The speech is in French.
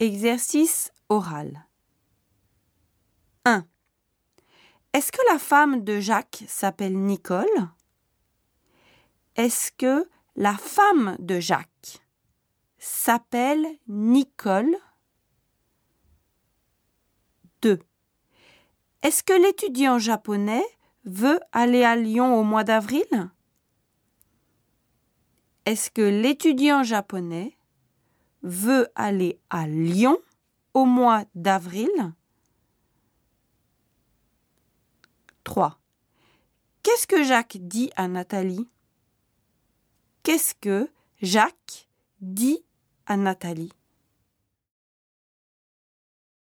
Exercice oral. 1. Est-ce que la femme de Jacques s'appelle Nicole? Est-ce que la femme de Jacques s'appelle Nicole? 2. Est-ce que l'étudiant japonais veut aller à Lyon au mois d'avril? Est-ce que l'étudiant japonais veut aller à Lyon au mois d'avril. 3. Qu'est-ce que Jacques dit à Nathalie? Qu'est-ce que Jacques dit à Nathalie?